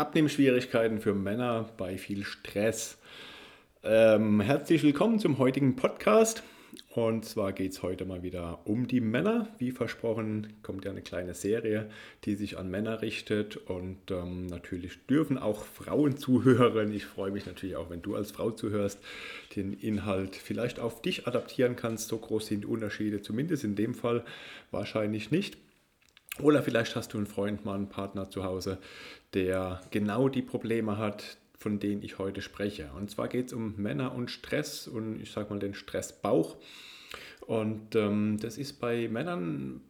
Abnehmschwierigkeiten für Männer bei viel Stress. Ähm, herzlich willkommen zum heutigen Podcast. Und zwar geht es heute mal wieder um die Männer. Wie versprochen, kommt ja eine kleine Serie, die sich an Männer richtet. Und ähm, natürlich dürfen auch Frauen zuhören. Ich freue mich natürlich auch, wenn du als Frau zuhörst, den Inhalt vielleicht auf dich adaptieren kannst. So groß sind die Unterschiede, zumindest in dem Fall wahrscheinlich nicht. Oder vielleicht hast du einen Freund, mal einen Partner zu Hause, der genau die Probleme hat, von denen ich heute spreche. Und zwar geht es um Männer und Stress und ich sage mal den Stressbauch. Und ähm, das ist bei Männern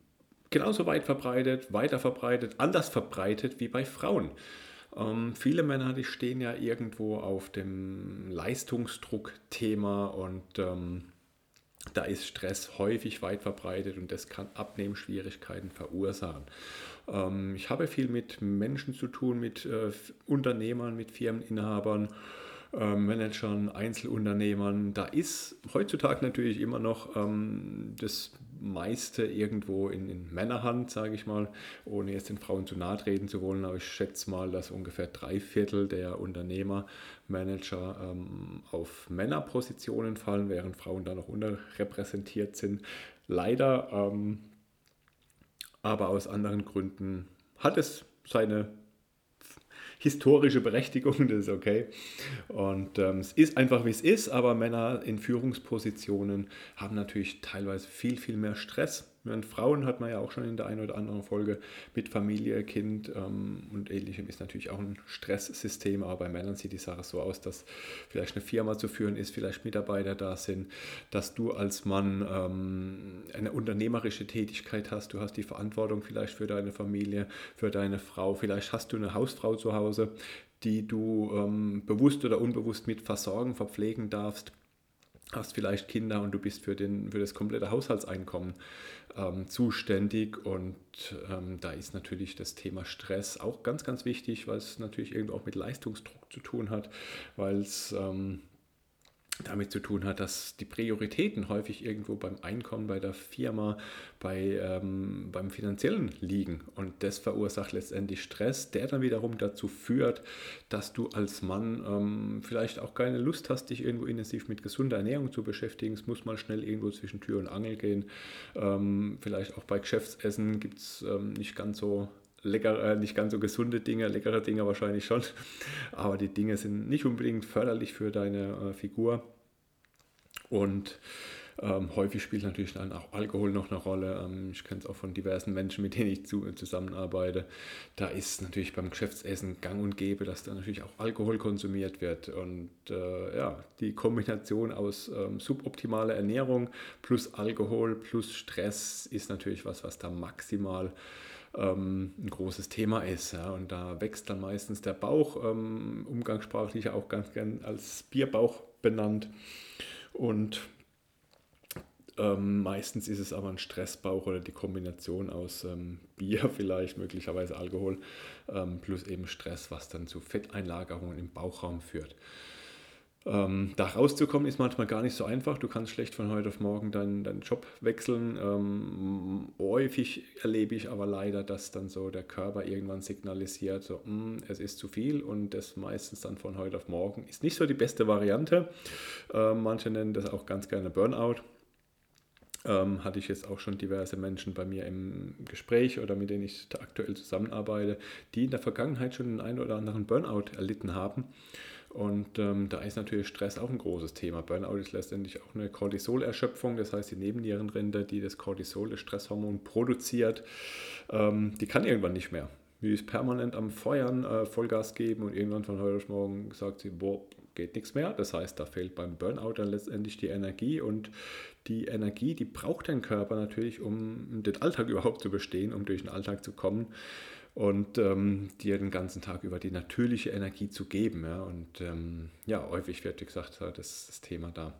genauso weit verbreitet, weiter verbreitet, anders verbreitet wie bei Frauen. Ähm, viele Männer, die stehen ja irgendwo auf dem Leistungsdruck-Thema und ähm, da ist Stress häufig weit verbreitet und das kann Abnehmschwierigkeiten verursachen. Ähm, ich habe viel mit Menschen zu tun, mit äh, Unternehmern, mit Firmeninhabern, Managern, Einzelunternehmern. Da ist heutzutage natürlich immer noch ähm, das meiste irgendwo in, in Männerhand, sage ich mal, ohne jetzt den Frauen zu nahe treten zu wollen. Aber ich schätze mal, dass ungefähr drei Viertel der Unternehmer, Manager ähm, auf Männerpositionen fallen, während Frauen da noch unterrepräsentiert sind. Leider, ähm, aber aus anderen Gründen hat es seine historische Berechtigung, das ist okay. Und ähm, es ist einfach, wie es ist, aber Männer in Führungspositionen haben natürlich teilweise viel, viel mehr Stress Während Frauen hat man ja auch schon in der einen oder anderen Folge mit Familie, Kind ähm, und ähnlichem ist natürlich auch ein Stresssystem, aber bei Männern sieht die Sache so aus, dass vielleicht eine Firma zu führen ist, vielleicht Mitarbeiter da sind, dass du als Mann ähm, eine unternehmerische Tätigkeit hast, du hast die Verantwortung vielleicht für deine Familie, für deine Frau, vielleicht hast du eine Hausfrau zu Hause, die du ähm, bewusst oder unbewusst mit versorgen, verpflegen darfst hast vielleicht Kinder und du bist für, den, für das komplette Haushaltseinkommen ähm, zuständig. Und ähm, da ist natürlich das Thema Stress auch ganz, ganz wichtig, weil es natürlich irgendwo auch mit Leistungsdruck zu tun hat, weil es ähm, damit zu tun hat, dass die Prioritäten häufig irgendwo beim Einkommen, bei der Firma, bei, ähm, beim Finanziellen liegen. Und das verursacht letztendlich Stress, der dann wiederum dazu führt, dass du als Mann ähm, vielleicht auch keine Lust hast, dich irgendwo intensiv mit gesunder Ernährung zu beschäftigen. Es muss mal schnell irgendwo zwischen Tür und Angel gehen. Ähm, vielleicht auch bei Geschäftsessen gibt es ähm, nicht ganz so lecker, äh, nicht ganz so gesunde Dinge, leckere Dinge wahrscheinlich schon, aber die Dinge sind nicht unbedingt förderlich für deine äh, Figur. Und ähm, häufig spielt natürlich dann auch Alkohol noch eine Rolle. Ähm, ich kenne es auch von diversen Menschen, mit denen ich zu, zusammenarbeite. Da ist natürlich beim Geschäftsessen gang und gäbe, dass da natürlich auch Alkohol konsumiert wird. Und äh, ja, die Kombination aus ähm, suboptimaler Ernährung plus Alkohol plus Stress ist natürlich was, was da maximal ähm, ein großes Thema ist. Ja. Und da wächst dann meistens der Bauch, ähm, umgangssprachlich auch ganz gern als Bierbauch benannt. Und ähm, meistens ist es aber ein Stressbauch oder die Kombination aus ähm, Bier vielleicht, möglicherweise Alkohol, ähm, plus eben Stress, was dann zu Fetteinlagerungen im Bauchraum führt. Ähm, da rauszukommen ist manchmal gar nicht so einfach. Du kannst schlecht von heute auf morgen deinen, deinen Job wechseln. Häufig erlebe ich aber leider, dass dann so der Körper irgendwann signalisiert, so, mm, es ist zu viel und das meistens dann von heute auf morgen ist nicht so die beste Variante. Ähm, manche nennen das auch ganz gerne Burnout. Ähm, hatte ich jetzt auch schon diverse Menschen bei mir im Gespräch oder mit denen ich aktuell zusammenarbeite, die in der Vergangenheit schon den einen oder anderen Burnout erlitten haben und ähm, da ist natürlich Stress auch ein großes Thema. Burnout ist letztendlich auch eine Cortisolerschöpfung, das heißt die Nebennierenrinde, die das Cortisol, das Stresshormon produziert, ähm, die kann irgendwann nicht mehr. Die ist permanent am Feuern, äh, Vollgas geben und irgendwann von heute auf morgen sagt sie, boah, geht nichts mehr. Das heißt, da fehlt beim Burnout dann letztendlich die Energie und die Energie, die braucht dein Körper natürlich, um den Alltag überhaupt zu bestehen, um durch den Alltag zu kommen und ähm, dir den ganzen Tag über die natürliche Energie zu geben. Ja? Und ähm, ja, häufig wird, wie gesagt, das, das Thema da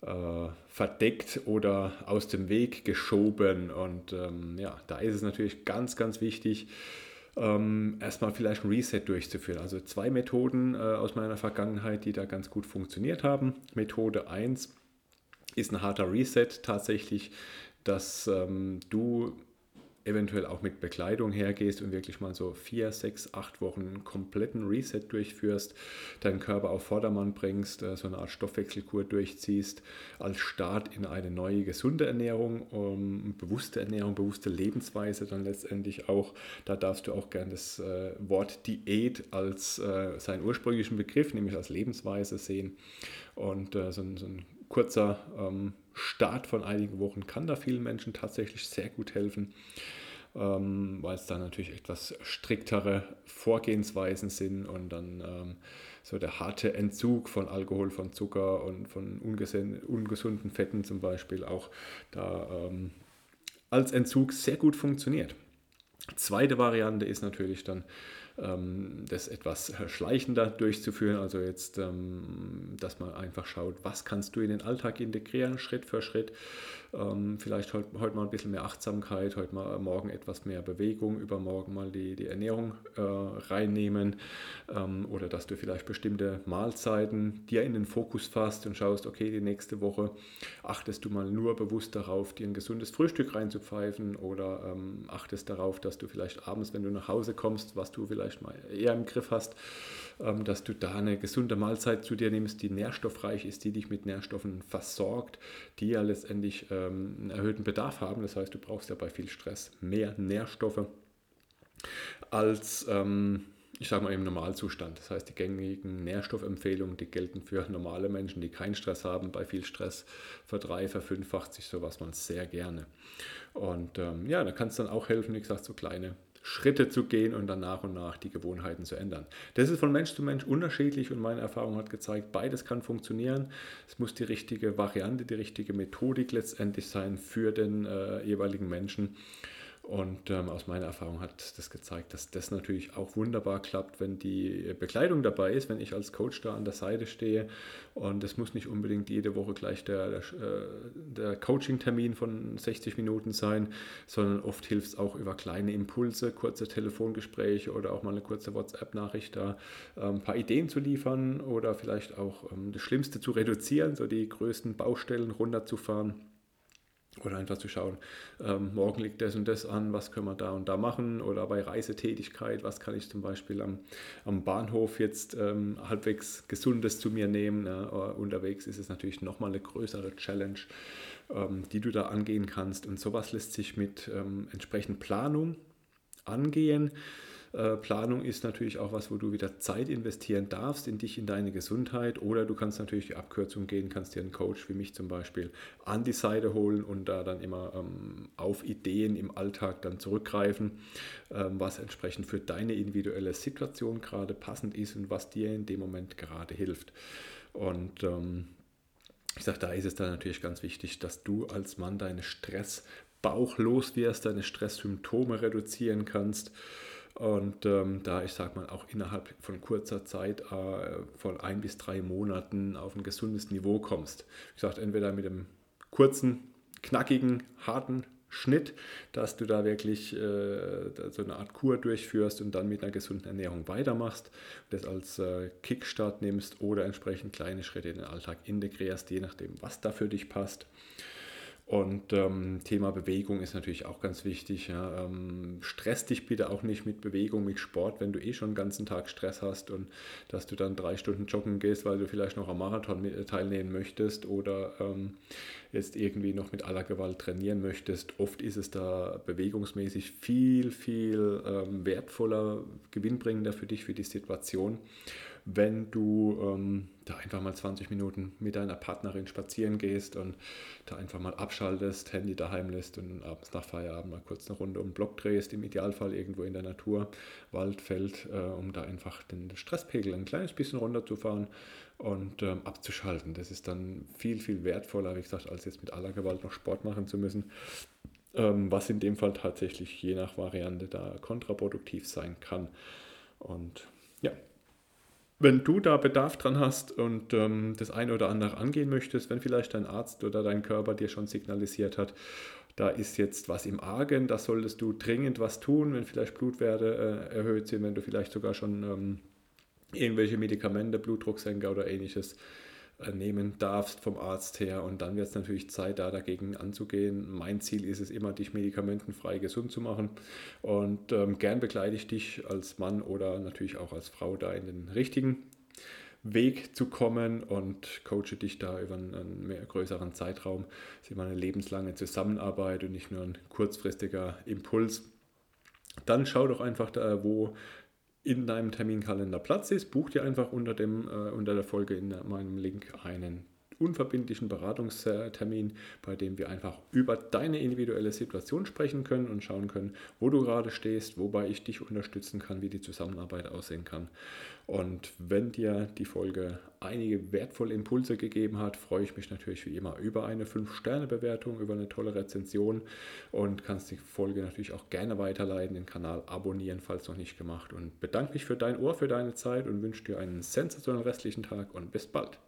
äh, verdeckt oder aus dem Weg geschoben. Und ähm, ja, da ist es natürlich ganz, ganz wichtig, ähm, erstmal vielleicht ein Reset durchzuführen. Also zwei Methoden äh, aus meiner Vergangenheit, die da ganz gut funktioniert haben. Methode 1 ist ein harter Reset tatsächlich, dass ähm, du eventuell auch mit Bekleidung hergehst und wirklich mal so vier, sechs, acht Wochen kompletten Reset durchführst, deinen Körper auf Vordermann bringst, äh, so eine Art Stoffwechselkur durchziehst, als Start in eine neue gesunde Ernährung, um, bewusste Ernährung, bewusste Lebensweise dann letztendlich auch. Da darfst du auch gerne das äh, Wort Diät als äh, seinen ursprünglichen Begriff, nämlich als Lebensweise sehen. Und äh, so, so ein kurzer ähm, Start von einigen Wochen kann da vielen Menschen tatsächlich sehr gut helfen, ähm, weil es da natürlich etwas striktere Vorgehensweisen sind und dann ähm, so der harte Entzug von Alkohol, von Zucker und von ungesunden Fetten zum Beispiel auch da ähm, als Entzug sehr gut funktioniert. Zweite Variante ist natürlich dann ähm, das etwas schleichender durchzuführen. Also jetzt, ähm, dass man einfach schaut, was kannst du in den Alltag integrieren, Schritt für Schritt. Ähm, vielleicht heute, mal ein bisschen mehr Achtsamkeit, heute mal morgen etwas mehr Bewegung, übermorgen mal die, die Ernährung äh, reinnehmen oder dass du vielleicht bestimmte Mahlzeiten dir in den Fokus fasst und schaust, okay, die nächste Woche achtest du mal nur bewusst darauf, dir ein gesundes Frühstück reinzupfeifen oder achtest darauf, dass du vielleicht abends, wenn du nach Hause kommst, was du vielleicht mal eher im Griff hast, ähm, dass du da eine gesunde Mahlzeit zu dir nimmst, die nährstoffreich ist, die dich mit Nährstoffen versorgt, die ja letztendlich ähm, einen erhöhten Bedarf haben. Das heißt, du brauchst ja bei viel Stress mehr Nährstoffe als ähm, ich sage mal im Normalzustand. Das heißt, die gängigen Nährstoffempfehlungen, die gelten für normale Menschen, die keinen Stress haben. Bei viel Stress verdrei, verfünffacht sich sowas man sehr gerne. Und ähm, ja, da kann es dann auch helfen, wie gesagt, so kleine Schritte zu gehen und dann nach und nach die Gewohnheiten zu ändern. Das ist von Mensch zu Mensch unterschiedlich und meine Erfahrung hat gezeigt, beides kann funktionieren. Es muss die richtige Variante, die richtige Methodik letztendlich sein für den äh, jeweiligen Menschen. Und ähm, aus meiner Erfahrung hat das gezeigt, dass das natürlich auch wunderbar klappt, wenn die Bekleidung dabei ist, wenn ich als Coach da an der Seite stehe. Und es muss nicht unbedingt jede Woche gleich der, der, äh, der Coaching-Termin von 60 Minuten sein, sondern oft hilft es auch über kleine Impulse, kurze Telefongespräche oder auch mal eine kurze WhatsApp-Nachricht da ähm, ein paar Ideen zu liefern oder vielleicht auch ähm, das Schlimmste zu reduzieren, so die größten Baustellen runterzufahren oder einfach zu schauen, ähm, morgen liegt das und das an, was können wir da und da machen oder bei Reisetätigkeit, was kann ich zum Beispiel am, am Bahnhof jetzt ähm, halbwegs Gesundes zu mir nehmen. Ne? Unterwegs ist es natürlich nochmal eine größere Challenge, ähm, die du da angehen kannst und sowas lässt sich mit ähm, entsprechend Planung angehen. Äh, Planung ist natürlich auch was, wo du wieder Zeit investieren darfst in dich, in deine Gesundheit. Oder du kannst natürlich die Abkürzung gehen, kannst dir einen Coach wie mich zum Beispiel an die Seite holen und da dann immer ähm, auf Ideen im Alltag dann zurückgreifen, ähm, was entsprechend für deine individuelle Situation gerade passend ist und was dir in dem Moment gerade hilft. Und ähm, ich sage, da ist es dann natürlich ganz wichtig, dass du als Mann deine Stressbauch los wirst, deine Stresssymptome reduzieren kannst und ähm, da, ich sage mal, auch innerhalb von kurzer Zeit, äh, von ein bis drei Monaten auf ein gesundes Niveau kommst. Ich sage, entweder mit einem kurzen, knackigen, harten Schnitt, dass du da wirklich äh, so eine Art Kur durchführst und dann mit einer gesunden Ernährung weitermachst, das als äh, Kickstart nimmst oder entsprechend kleine Schritte in den Alltag integrierst, je nachdem, was da für dich passt. Und ähm, Thema Bewegung ist natürlich auch ganz wichtig. Ja. Ähm, stress dich bitte auch nicht mit Bewegung, mit Sport, wenn du eh schon den ganzen Tag Stress hast und dass du dann drei Stunden joggen gehst, weil du vielleicht noch am Marathon mit, äh, teilnehmen möchtest oder ähm, jetzt irgendwie noch mit aller Gewalt trainieren möchtest. Oft ist es da bewegungsmäßig viel, viel ähm, wertvoller, gewinnbringender für dich, für die Situation wenn du ähm, da einfach mal 20 Minuten mit deiner Partnerin spazieren gehst und da einfach mal abschaltest, Handy daheim lässt und abends nach Feierabend mal kurz eine Runde um den Block drehst, im Idealfall irgendwo in der Natur, Wald, Feld, äh, um da einfach den Stresspegel ein kleines bisschen runterzufahren und ähm, abzuschalten. Das ist dann viel, viel wertvoller, wie gesagt, als jetzt mit aller Gewalt noch Sport machen zu müssen. Ähm, was in dem Fall tatsächlich je nach Variante da kontraproduktiv sein kann. Und ja, wenn du da Bedarf dran hast und ähm, das eine oder andere angehen möchtest, wenn vielleicht dein Arzt oder dein Körper dir schon signalisiert hat, da ist jetzt was im Argen, da solltest du dringend was tun, wenn vielleicht Blutwerte äh, erhöht sind, wenn du vielleicht sogar schon ähm, irgendwelche Medikamente, Blutdrucksenker oder ähnliches äh, nehmen darfst vom Arzt her. Und dann wird es natürlich Zeit, da dagegen anzugehen. Mein Ziel ist es immer, dich medikamentenfrei gesund zu machen. Und ähm, gern begleite ich dich als Mann oder natürlich auch als Frau da in den richtigen Weg zu kommen und coache dich da über einen, mehr größeren Zeitraum. Das ist immer eine lebenslange Zusammenarbeit und nicht nur ein kurzfristiger Impuls. Dann schau doch einfach da, wo in deinem Terminkalender Platz ist. Buch dir einfach unter, dem, äh, unter der Folge in meinem Link einen unverbindlichen Beratungstermin, bei dem wir einfach über deine individuelle Situation sprechen können und schauen können, wo du gerade stehst, wobei ich dich unterstützen kann, wie die Zusammenarbeit aussehen kann. Und wenn dir die Folge einige wertvolle Impulse gegeben hat, freue ich mich natürlich wie immer über eine 5-Sterne-Bewertung, über eine tolle Rezension und kannst die Folge natürlich auch gerne weiterleiten, den Kanal abonnieren, falls noch nicht gemacht. Und bedanke mich für dein Ohr, für deine Zeit und wünsche dir einen sensationellen restlichen Tag und bis bald.